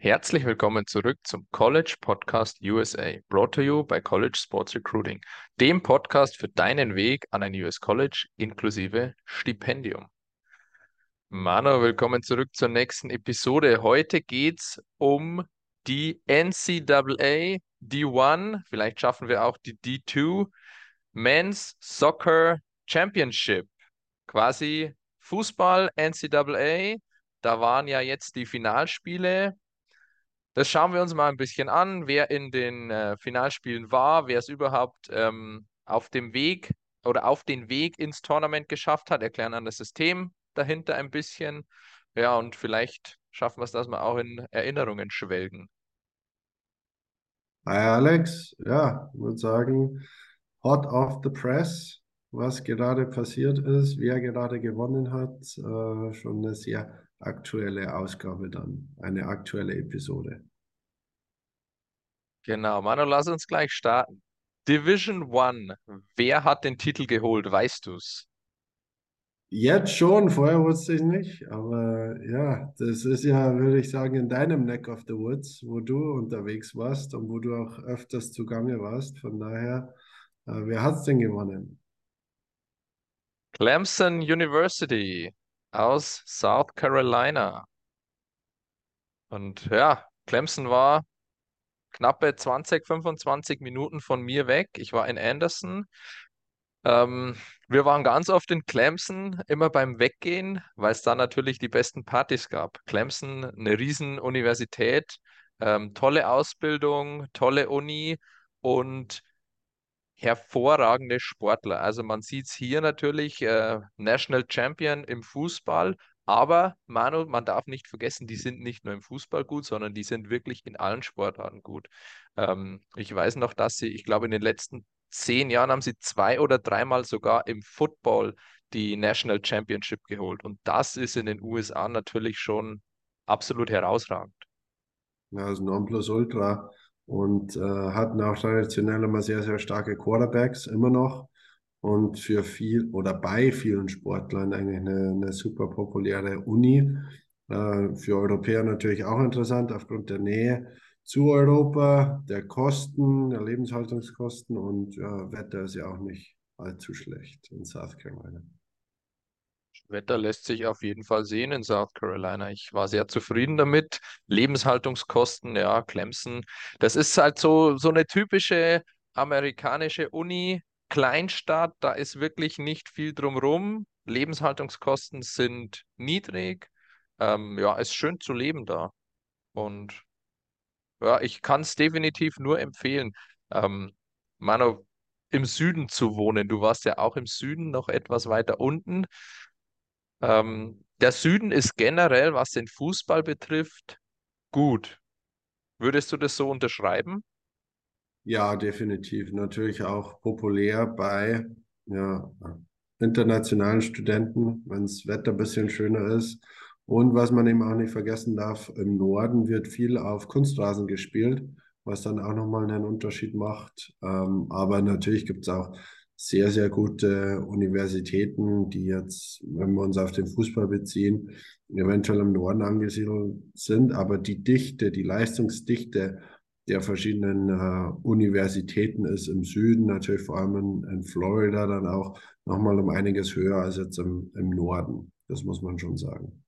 Herzlich willkommen zurück zum College Podcast USA, brought to you by College Sports Recruiting, dem Podcast für deinen Weg an ein US College inklusive Stipendium. Mano, willkommen zurück zur nächsten Episode. Heute geht's um die NCAA D1, vielleicht schaffen wir auch die D2 Men's Soccer Championship. Quasi Fußball NCAA. Da waren ja jetzt die Finalspiele. Das schauen wir uns mal ein bisschen an, wer in den äh, Finalspielen war, wer es überhaupt ähm, auf dem Weg oder auf den Weg ins Tournament geschafft hat, erklären dann das System dahinter ein bisschen. Ja, und vielleicht schaffen wir es, dass wir auch in Erinnerungen schwelgen. Hi Alex, ja, ich würde sagen, hot off the press, was gerade passiert ist, wer gerade gewonnen hat, äh, schon eine sehr aktuelle Ausgabe dann, eine aktuelle Episode. Genau, Manu, lass uns gleich starten. Division One, wer hat den Titel geholt, weißt du's? Jetzt schon, vorher wusste ich nicht, aber ja, das ist ja, würde ich sagen, in deinem Neck of the Woods, wo du unterwegs warst und wo du auch öfters zugange warst. Von daher, äh, wer hat's denn gewonnen? Clemson University aus South Carolina. Und ja, Clemson war knappe 20, 25 Minuten von mir weg. Ich war in Anderson. Ähm, wir waren ganz oft in Clemson, immer beim Weggehen, weil es da natürlich die besten Partys gab. Clemson, eine Riesenuniversität, ähm, tolle Ausbildung, tolle Uni und hervorragende Sportler. Also man sieht es hier natürlich, äh, National Champion im Fußball, aber Manu, man darf nicht vergessen, die sind nicht nur im Fußball gut, sondern die sind wirklich in allen Sportarten gut. Ähm, ich weiß noch, dass sie, ich glaube, in den letzten zehn Jahren haben sie zwei oder dreimal sogar im Football die National Championship geholt. Und das ist in den USA natürlich schon absolut herausragend. Ja, also Nonplusultra und äh, hatten auch traditionell immer sehr, sehr starke Quarterbacks, immer noch. Und für viel oder bei vielen Sportlern eigentlich eine, eine super populäre Uni. Äh, für Europäer natürlich auch interessant aufgrund der Nähe zu Europa, der Kosten, der Lebenshaltungskosten und ja, Wetter ist ja auch nicht allzu schlecht in South Carolina. Wetter lässt sich auf jeden Fall sehen in South Carolina. Ich war sehr zufrieden damit. Lebenshaltungskosten, ja, Clemson. Das ist halt so, so eine typische amerikanische Uni, Kleinstadt. Da ist wirklich nicht viel drumrum. Lebenshaltungskosten sind niedrig. Ähm, ja, ist schön zu leben da. Und ja, ich kann es definitiv nur empfehlen, ähm, Manu, im Süden zu wohnen. Du warst ja auch im Süden, noch etwas weiter unten. Ähm, der Süden ist generell, was den Fußball betrifft, gut. Würdest du das so unterschreiben? Ja, definitiv. Natürlich auch populär bei ja, internationalen Studenten, wenn das Wetter ein bisschen schöner ist. Und was man eben auch nicht vergessen darf, im Norden wird viel auf Kunstrasen gespielt, was dann auch nochmal einen Unterschied macht. Ähm, aber natürlich gibt es auch sehr, sehr gute Universitäten, die jetzt, wenn wir uns auf den Fußball beziehen, eventuell im Norden angesiedelt sind. Aber die Dichte, die Leistungsdichte der verschiedenen äh, Universitäten ist im Süden, natürlich vor allem in, in Florida, dann auch nochmal um einiges höher als jetzt im, im Norden. Das muss man schon sagen.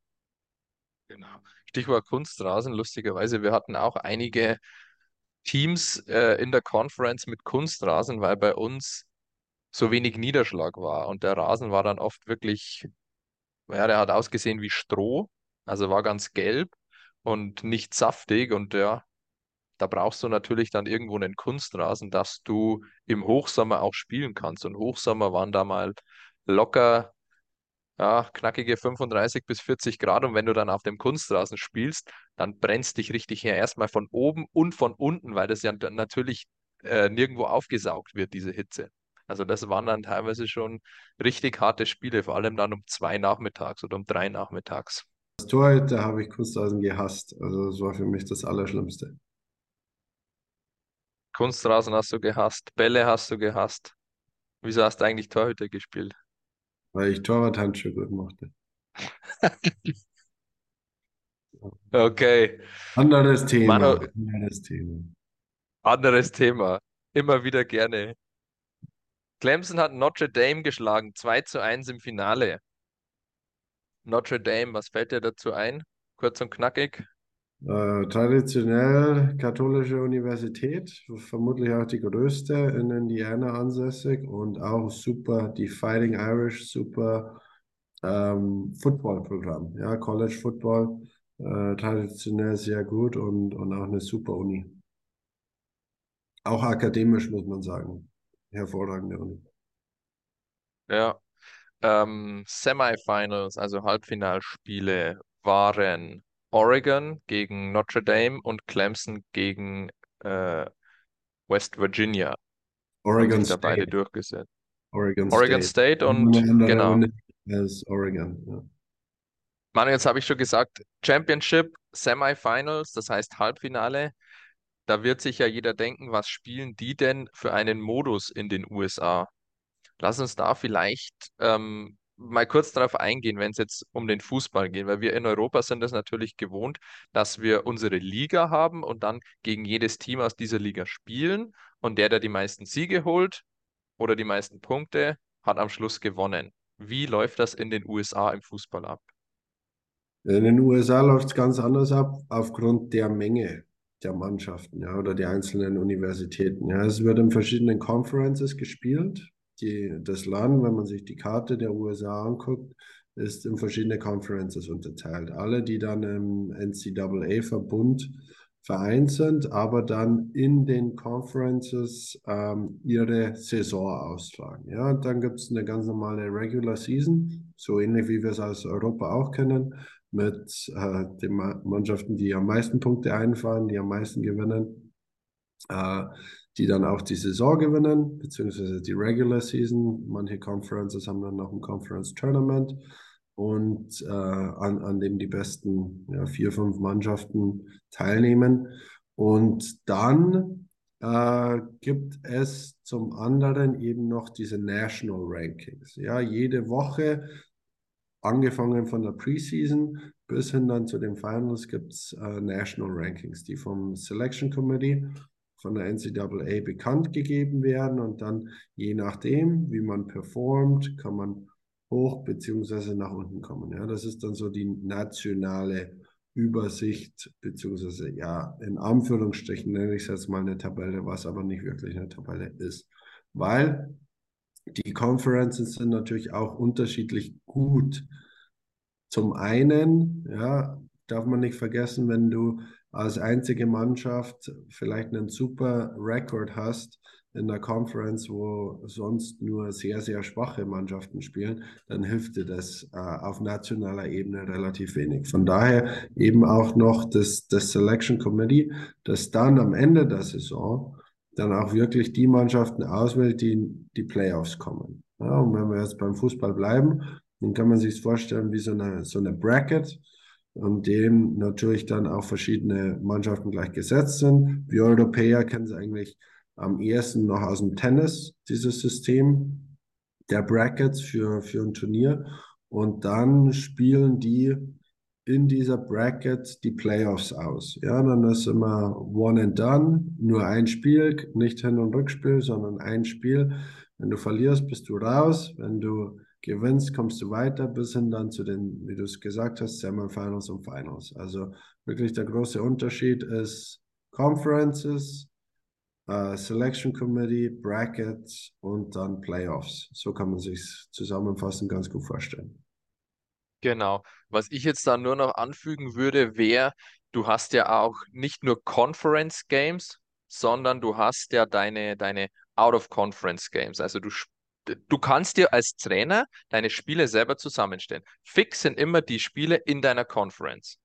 Genau. Stichwort Kunstrasen, lustigerweise, wir hatten auch einige Teams äh, in der Conference mit Kunstrasen, weil bei uns so wenig Niederschlag war. Und der Rasen war dann oft wirklich, ja, der hat ausgesehen wie Stroh, also war ganz gelb und nicht saftig. Und ja, da brauchst du natürlich dann irgendwo einen Kunstrasen, dass du im Hochsommer auch spielen kannst. Und Hochsommer waren da mal locker ja, knackige 35 bis 40 Grad und wenn du dann auf dem Kunstrasen spielst, dann brennst dich richtig her. Erstmal von oben und von unten, weil das ja natürlich äh, nirgendwo aufgesaugt wird, diese Hitze. Also das waren dann teilweise schon richtig harte Spiele, vor allem dann um zwei nachmittags oder um drei nachmittags. Als Torhüter habe ich Kunstrasen gehasst. Also das war für mich das Allerschlimmste. Kunstrasen hast du gehasst, Bälle hast du gehasst. Wieso hast du eigentlich Torhüter gespielt? weil ich Torwart-Handschuhe gut mochte. Okay. Anderes Thema. Manu, Anderes Thema. anderes Thema. Immer wieder gerne. Clemson hat Notre Dame geschlagen, 2 zu 1 im Finale. Notre Dame, was fällt dir dazu ein? Kurz und knackig. Äh, traditionell katholische Universität, vermutlich auch die größte in Indiana ansässig und auch super, die Fighting Irish, super ähm, Football-Programm, ja, College Football, äh, traditionell sehr gut und, und auch eine super Uni. Auch akademisch muss man sagen, hervorragende Uni. Ja. Ähm, Semifinals, also Halbfinalspiele, waren Oregon gegen Notre Dame und Clemson gegen äh, West Virginia. Oregon da beide State, durchgesetzt. Oregon Oregon State. State und genau. Oregon. Ja. Manu, jetzt habe ich schon gesagt, Championship, Semifinals, das heißt Halbfinale. Da wird sich ja jeder denken, was spielen die denn für einen Modus in den USA? Lass uns da vielleicht ähm, mal kurz darauf eingehen, wenn es jetzt um den Fußball geht, weil wir in Europa sind es natürlich gewohnt, dass wir unsere Liga haben und dann gegen jedes Team aus dieser Liga spielen und der, der die meisten Siege holt oder die meisten Punkte, hat am Schluss gewonnen. Wie läuft das in den USA im Fußball ab? In den USA läuft es ganz anders ab, aufgrund der Menge der Mannschaften, ja, oder der einzelnen Universitäten. Ja, es wird in verschiedenen Conferences gespielt. Die, das Land, wenn man sich die Karte der USA anguckt, ist in verschiedene Conferences unterteilt. Alle, die dann im NCAA-Verbund vereint sind, aber dann in den Conferences ähm, ihre Saison austragen. Ja, und dann gibt es eine ganz normale Regular Season, so ähnlich wie wir es aus Europa auch kennen mit äh, den Mannschaften, die am meisten Punkte einfahren, die am meisten gewinnen, äh, die dann auch die Saison gewinnen, beziehungsweise die Regular Season. Manche Conferences haben dann noch ein Conference Tournament und äh, an, an dem die besten ja, vier, fünf Mannschaften teilnehmen. Und dann äh, gibt es zum anderen eben noch diese National Rankings. Ja, jede Woche angefangen von der Preseason bis hin dann zu den Finals gibt es äh, National Rankings, die vom Selection Committee von der NCAA bekannt gegeben werden und dann je nachdem, wie man performt, kann man hoch beziehungsweise nach unten kommen. Ja, das ist dann so die nationale Übersicht beziehungsweise ja in Anführungsstrichen nenne ich es jetzt mal eine Tabelle, was aber nicht wirklich eine Tabelle ist, weil die Conferences sind natürlich auch unterschiedlich gut. Zum einen, ja, darf man nicht vergessen, wenn du als einzige Mannschaft vielleicht einen super Rekord hast in der Conference, wo sonst nur sehr, sehr schwache Mannschaften spielen, dann hilft dir das äh, auf nationaler Ebene relativ wenig. Von daher eben auch noch das, das Selection Committee, das dann am Ende der Saison dann auch wirklich die Mannschaften auswählt, die in die Playoffs kommen. Ja, und wenn wir jetzt beim Fußball bleiben, dann kann man sich vorstellen wie so eine, so eine Bracket, an dem natürlich dann auch verschiedene Mannschaften gleich gesetzt sind. Wir Europäer kennen es eigentlich am ehesten noch aus dem Tennis, dieses System der Brackets für, für ein Turnier. Und dann spielen die in dieser Bracket die Playoffs aus. Ja, dann ist immer one and done, nur ein Spiel, nicht Hin- und Rückspiel, sondern ein Spiel. Wenn du verlierst, bist du raus. Wenn du gewinnst, kommst du weiter bis hin dann zu den, wie du es gesagt hast, Semifinals und Finals. Also wirklich der große Unterschied ist Conferences, uh, Selection Committee, Brackets und dann Playoffs. So kann man sich zusammenfassend ganz gut vorstellen. Genau. Was ich jetzt da nur noch anfügen würde, wäre, du hast ja auch nicht nur Conference Games, sondern du hast ja deine, deine Out-of-Conference Games. Also du, du kannst dir als Trainer deine Spiele selber zusammenstellen. Fix sind immer die Spiele in deiner Conference.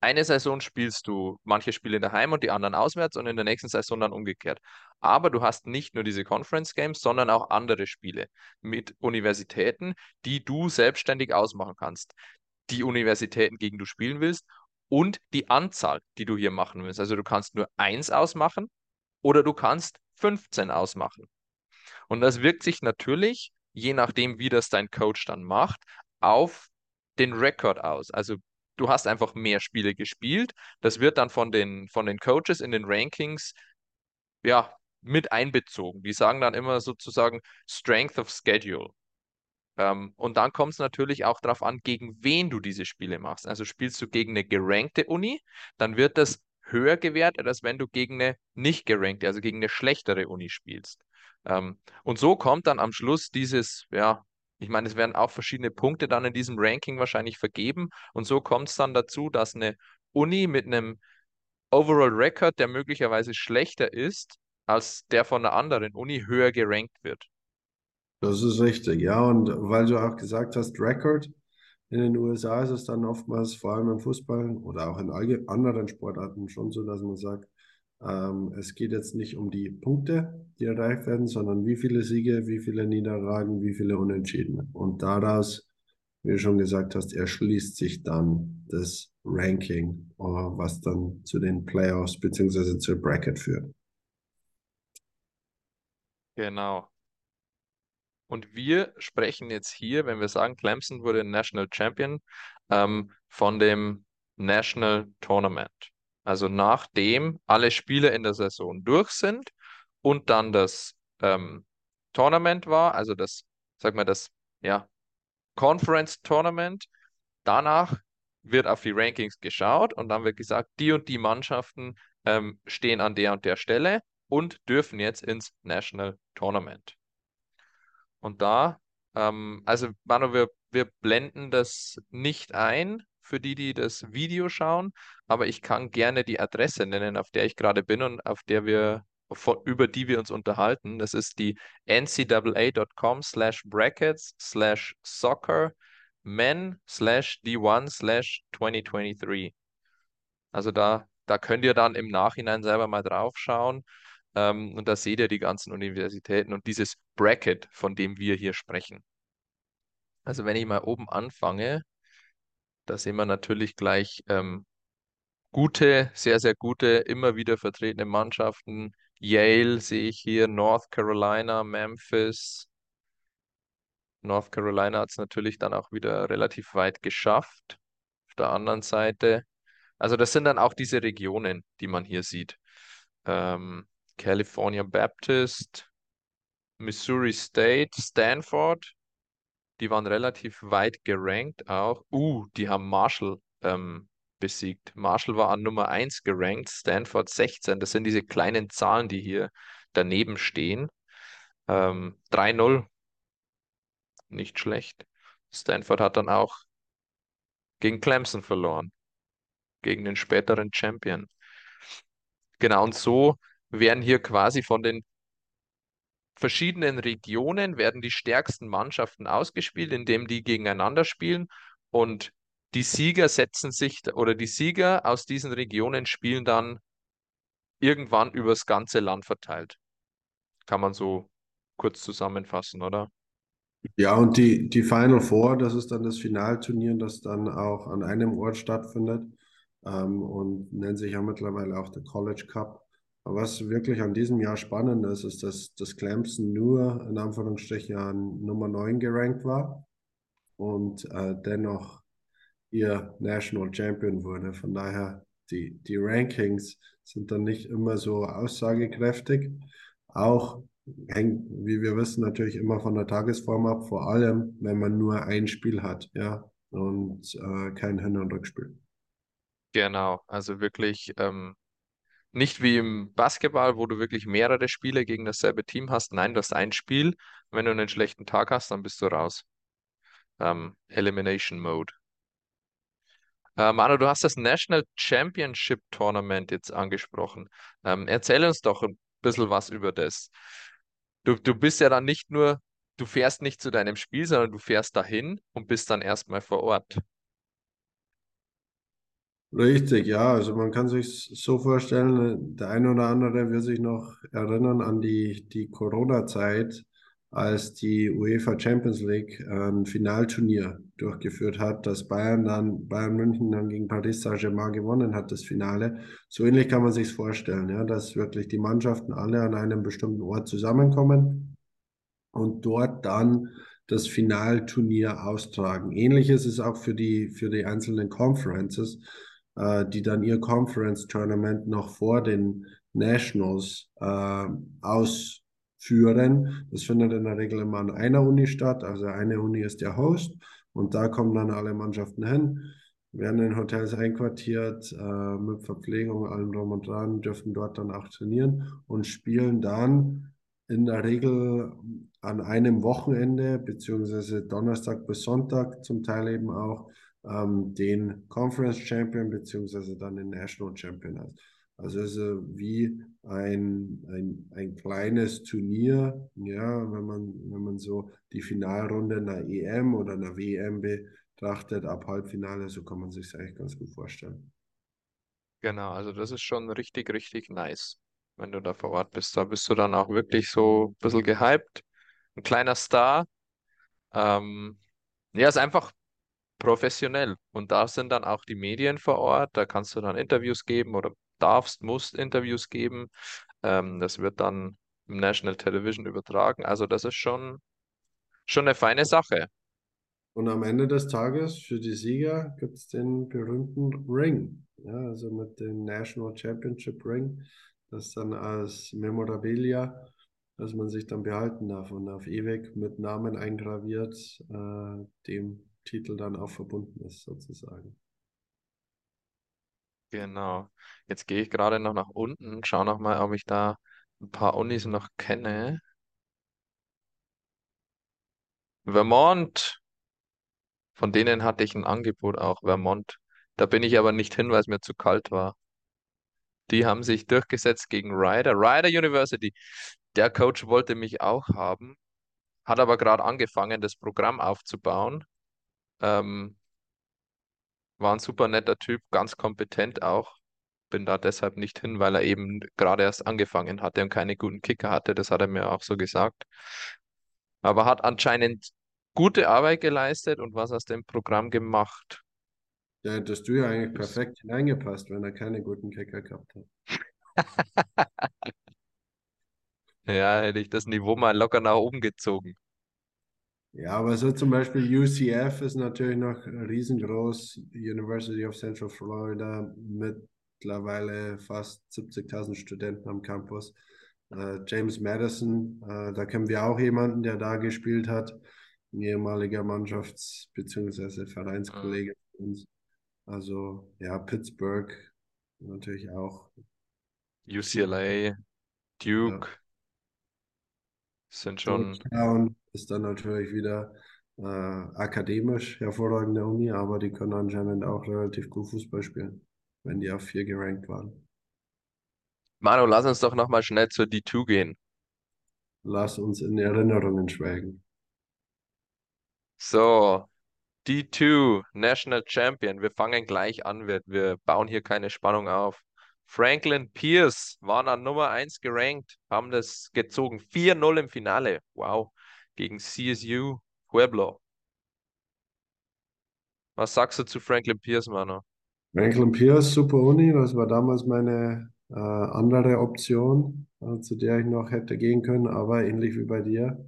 Eine Saison spielst du manche Spiele daheim und die anderen auswärts und in der nächsten Saison dann umgekehrt. Aber du hast nicht nur diese Conference Games, sondern auch andere Spiele mit Universitäten, die du selbstständig ausmachen kannst. Die Universitäten, gegen du spielen willst und die Anzahl, die du hier machen willst. Also du kannst nur eins ausmachen oder du kannst 15 ausmachen. Und das wirkt sich natürlich, je nachdem, wie das dein Coach dann macht, auf den Rekord aus. Also du hast einfach mehr Spiele gespielt. Das wird dann von den, von den Coaches in den Rankings ja, mit einbezogen. Die sagen dann immer sozusagen Strength of Schedule. Ähm, und dann kommt es natürlich auch darauf an, gegen wen du diese Spiele machst. Also spielst du gegen eine gerankte Uni, dann wird das höher gewertet, als wenn du gegen eine nicht gerankte, also gegen eine schlechtere Uni spielst. Ähm, und so kommt dann am Schluss dieses, ja, ich meine, es werden auch verschiedene Punkte dann in diesem Ranking wahrscheinlich vergeben. Und so kommt es dann dazu, dass eine Uni mit einem Overall Record, der möglicherweise schlechter ist als der von einer anderen Uni, höher gerankt wird. Das ist richtig, ja. Und weil du auch gesagt hast, Record, in den USA ist es dann oftmals, vor allem im Fußball oder auch in anderen Sportarten schon so, dass man sagt, ähm, es geht jetzt nicht um die Punkte, die erreicht werden, sondern wie viele Siege, wie viele Niederlagen, wie viele Unentschieden. Und daraus, wie du schon gesagt hast, erschließt sich dann das Ranking, äh, was dann zu den Playoffs bzw. zur Bracket führt. Genau. Und wir sprechen jetzt hier, wenn wir sagen, Clemson wurde National Champion, ähm, von dem National Tournament. Also nachdem alle Spiele in der Saison durch sind und dann das ähm, Tournament war, also das, sag mal, das ja, Conference Tournament, danach wird auf die Rankings geschaut und dann wird gesagt, die und die Mannschaften ähm, stehen an der und der Stelle und dürfen jetzt ins National Tournament. Und da, ähm, also Manu, wir, wir blenden das nicht ein für die, die das Video schauen, aber ich kann gerne die Adresse nennen, auf der ich gerade bin und auf der wir, über die wir uns unterhalten. Das ist die ncaa.com slash brackets slash soccer men slash d1 slash 2023. Also da, da könnt ihr dann im Nachhinein selber mal drauf schauen. Ähm, und da seht ihr die ganzen Universitäten und dieses Bracket, von dem wir hier sprechen. Also wenn ich mal oben anfange, da sehen wir natürlich gleich ähm, gute, sehr, sehr gute, immer wieder vertretene Mannschaften. Yale sehe ich hier, North Carolina, Memphis. North Carolina hat es natürlich dann auch wieder relativ weit geschafft. Auf der anderen Seite. Also das sind dann auch diese Regionen, die man hier sieht. Ähm, California Baptist, Missouri State, Stanford, die waren relativ weit gerankt auch. Uh, die haben Marshall ähm, besiegt. Marshall war an Nummer 1 gerankt, Stanford 16. Das sind diese kleinen Zahlen, die hier daneben stehen. Ähm, 3-0. Nicht schlecht. Stanford hat dann auch gegen Clemson verloren. Gegen den späteren Champion. Genau, und so werden hier quasi von den verschiedenen Regionen werden die stärksten Mannschaften ausgespielt, indem die gegeneinander spielen und die Sieger setzen sich oder die Sieger aus diesen Regionen spielen dann irgendwann übers ganze Land verteilt. Kann man so kurz zusammenfassen, oder? Ja, und die, die Final Four, das ist dann das Finalturnier, das dann auch an einem Ort stattfindet ähm, und nennt sich ja mittlerweile auch der College Cup. Was wirklich an diesem Jahr spannend ist, ist, dass, dass Clemson nur in Anführungsstrichen an Nummer 9 gerankt war und äh, dennoch ihr National Champion wurde. Von daher, die, die Rankings sind dann nicht immer so aussagekräftig. Auch hängt, wie wir wissen, natürlich immer von der Tagesform ab, vor allem, wenn man nur ein Spiel hat, ja, und äh, kein Hin- und Rückspiel. Genau, also wirklich ähm, nicht wie im Basketball, wo du wirklich mehrere Spiele gegen dasselbe Team hast. Nein, du hast ein Spiel. Wenn du einen schlechten Tag hast, dann bist du raus. Ähm, Elimination Mode. Äh, Manu, du hast das National Championship Tournament jetzt angesprochen. Ähm, erzähl uns doch ein bisschen was über das. Du, du bist ja dann nicht nur, du fährst nicht zu deinem Spiel, sondern du fährst dahin und bist dann erstmal vor Ort. Richtig, ja. Also man kann sich so vorstellen, der eine oder andere wird sich noch erinnern an die, die Corona-Zeit, als die UEFA Champions League ein Finalturnier durchgeführt hat, dass Bayern dann, Bayern München dann gegen Paris Saint-Germain gewonnen hat, das Finale. So ähnlich kann man sich vorstellen, ja, dass wirklich die Mannschaften alle an einem bestimmten Ort zusammenkommen und dort dann das Finalturnier austragen. Ähnlich ist auch für die, für die einzelnen Conferences, die dann ihr Conference Tournament noch vor den Nationals äh, ausführen. Das findet in der Regel immer an einer Uni statt. Also eine Uni ist der Host und da kommen dann alle Mannschaften hin werden in Hotels einquartiert, äh, mit Verpflegung, allem drum und dran, dürfen dort dann auch trainieren und spielen dann in der Regel an einem Wochenende, beziehungsweise Donnerstag bis Sonntag zum Teil eben auch, ähm, den Conference Champion, beziehungsweise dann den National Champion aus. Also es ist wie ein, ein, ein kleines Turnier, ja, wenn man, wenn man so die Finalrunde einer EM oder einer WM betrachtet, ab Halbfinale, so kann man sich eigentlich ganz gut vorstellen. Genau, also das ist schon richtig, richtig nice, wenn du da vor Ort bist. Da bist du dann auch wirklich so ein bisschen gehypt, ein kleiner Star. Ähm, ja, ist einfach professionell. Und da sind dann auch die Medien vor Ort. Da kannst du dann Interviews geben oder darfst, musst Interviews geben. Ähm, das wird dann im National Television übertragen. Also das ist schon, schon eine feine Sache. Und am Ende des Tages für die Sieger gibt es den berühmten Ring. Ja, also mit dem National Championship Ring, das dann als Memorabilia, das man sich dann behalten darf und auf ewig mit Namen eingraviert, äh, dem Titel dann auch verbunden ist, sozusagen. Genau. Jetzt gehe ich gerade noch nach unten, schaue noch mal, ob ich da ein paar Unis noch kenne. Vermont von denen hatte ich ein Angebot auch, Vermont. Da bin ich aber nicht hin, weil es mir zu kalt war. Die haben sich durchgesetzt gegen Ryder. Ryder University. Der Coach wollte mich auch haben, hat aber gerade angefangen, das Programm aufzubauen. Ähm, war ein super netter Typ, ganz kompetent auch. Bin da deshalb nicht hin, weil er eben gerade erst angefangen hatte und keine guten Kicker hatte. Das hat er mir auch so gesagt. Aber hat anscheinend gute Arbeit geleistet und was aus dem Programm gemacht. Da hättest du ja eigentlich perfekt hineingepasst, wenn er keine guten Kicker gehabt hat. ja, hätte ich das Niveau mal locker nach oben gezogen. Ja, aber so zum Beispiel UCF ist natürlich noch riesengroß, University of Central Florida, mittlerweile fast 70.000 Studenten am Campus. Uh, James Madison, uh, da kennen wir auch jemanden, der da gespielt hat ein ehemaliger Mannschafts- bzw. Vereinskollege von uns. Also ja, Pittsburgh natürlich auch. UCLA, Duke ja. sind schon. Georgetown ist dann natürlich wieder äh, akademisch hervorragende Uni, aber die können anscheinend auch relativ gut Fußball spielen, wenn die auf vier gerankt waren. Manu, lass uns doch nochmal schnell zur D2 gehen. Lass uns in Erinnerungen schwelgen. So, D2, National Champion. Wir fangen gleich an. Wir, wir bauen hier keine Spannung auf. Franklin Pierce waren an Nummer 1 gerankt, haben das gezogen. 4-0 im Finale. Wow. Gegen CSU Pueblo. Was sagst du zu Franklin Pierce, Mano? Franklin Pierce, super Uni. Das war damals meine äh, andere Option, äh, zu der ich noch hätte gehen können, aber ähnlich wie bei dir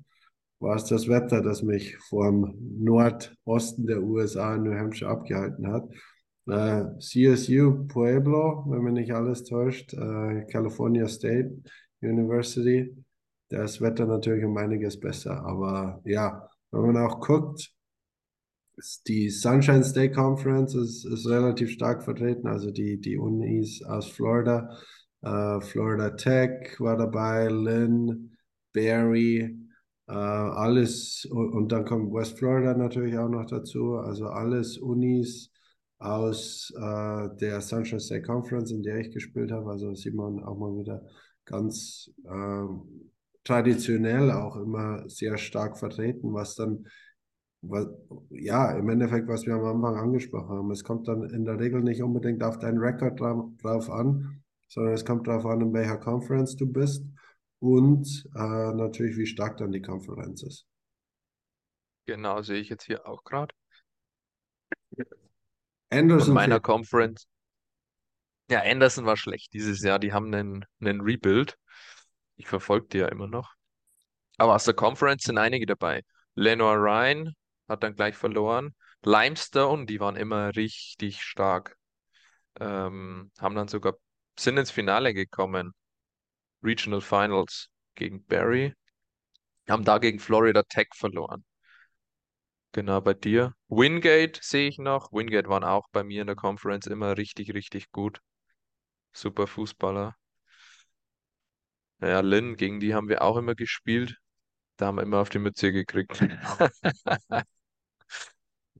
war es das Wetter, das mich vom Nordosten der USA in New Hampshire abgehalten hat. Äh, CSU Pueblo, wenn mich nicht alles täuscht, äh, California State University. Das Wetter natürlich um einiges besser. Aber ja, wenn man auch guckt, die Sunshine State Conference ist, ist relativ stark vertreten. Also die, die Unis aus Florida, äh, Florida Tech war dabei, Lynn, Barry, äh, alles, und dann kommt West Florida natürlich auch noch dazu, also alles Unis aus äh, der Sunshine State Conference, in der ich gespielt habe. Also sieht man auch mal wieder ganz äh, traditionell auch immer sehr stark vertreten, was dann, was, ja, im Endeffekt, was wir am Anfang angesprochen haben. Es kommt dann in der Regel nicht unbedingt auf deinen Rekord drauf, drauf an, sondern es kommt darauf an, in welcher Conference du bist und äh, natürlich, wie stark dann die Konferenz ist. Genau, sehe ich jetzt hier auch gerade. Anderson Von meiner Conference. Ja, Anderson war schlecht dieses Jahr. Die haben einen, einen Rebuild. Ich verfolge die ja immer noch. Aber aus der Conference sind einige dabei. Lenoir Ryan hat dann gleich verloren. Limestone, die waren immer richtig stark. Ähm, haben dann sogar, sind ins Finale gekommen. Regional Finals gegen Barry. Haben da gegen Florida Tech verloren. Genau, bei dir. Wingate sehe ich noch. Wingate waren auch bei mir in der Conference immer richtig, richtig gut. Super Fußballer. Ja, Lynn, gegen die haben wir auch immer gespielt. Da haben wir immer auf die Mütze gekriegt.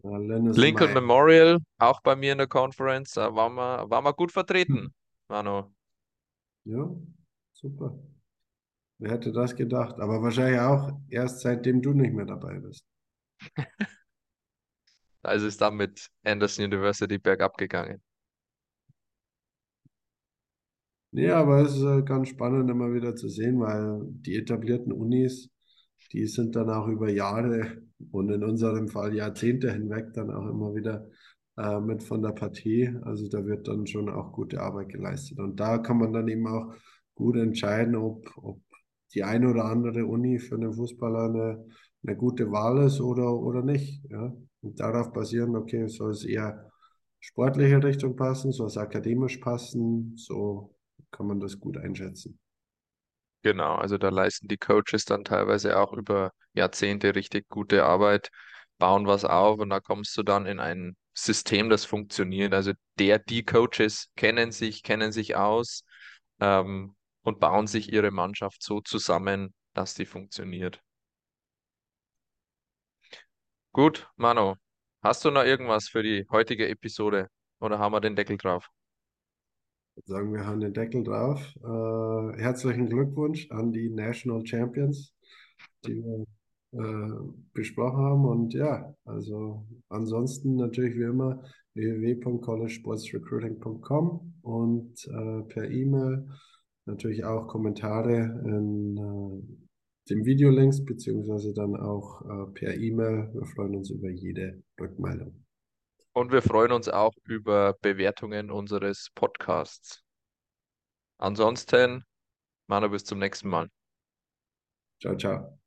Ja, Lincoln. Memorial, auch bei mir in der Conference. Da waren wir, waren wir gut vertreten, Manu. Ja, super. Wer hätte das gedacht? Aber wahrscheinlich auch erst seitdem du nicht mehr dabei bist. Also ist dann mit Anderson University bergab gegangen. Nee, aber es ist äh, ganz spannend immer wieder zu sehen, weil die etablierten Unis, die sind dann auch über Jahre und in unserem Fall Jahrzehnte hinweg dann auch immer wieder äh, mit von der Partie. Also da wird dann schon auch gute Arbeit geleistet. Und da kann man dann eben auch gut entscheiden, ob, ob die eine oder andere Uni für einen Fußballer eine, eine gute Wahl ist oder, oder nicht. Ja? Und darauf basieren, okay, soll es eher sportliche Richtung passen, soll es akademisch passen, so kann man das gut einschätzen. Genau, also da leisten die Coaches dann teilweise auch über Jahrzehnte richtig gute Arbeit, bauen was auf und da kommst du dann in ein System, das funktioniert. Also der, die Coaches kennen sich, kennen sich aus ähm, und bauen sich ihre Mannschaft so zusammen, dass die funktioniert. Gut, Manu, hast du noch irgendwas für die heutige Episode oder haben wir den Deckel drauf? Sagen wir haben den Deckel drauf. Äh, herzlichen Glückwunsch an die National Champions, die wir äh, besprochen haben. Und ja, also ansonsten natürlich wie immer www.collegesportsrecruiting.com und äh, per E-Mail natürlich auch Kommentare in äh, den Videolinks, beziehungsweise dann auch äh, per E-Mail. Wir freuen uns über jede Rückmeldung. Und wir freuen uns auch über Bewertungen unseres Podcasts. Ansonsten, Manu, bis zum nächsten Mal. Ciao, ciao.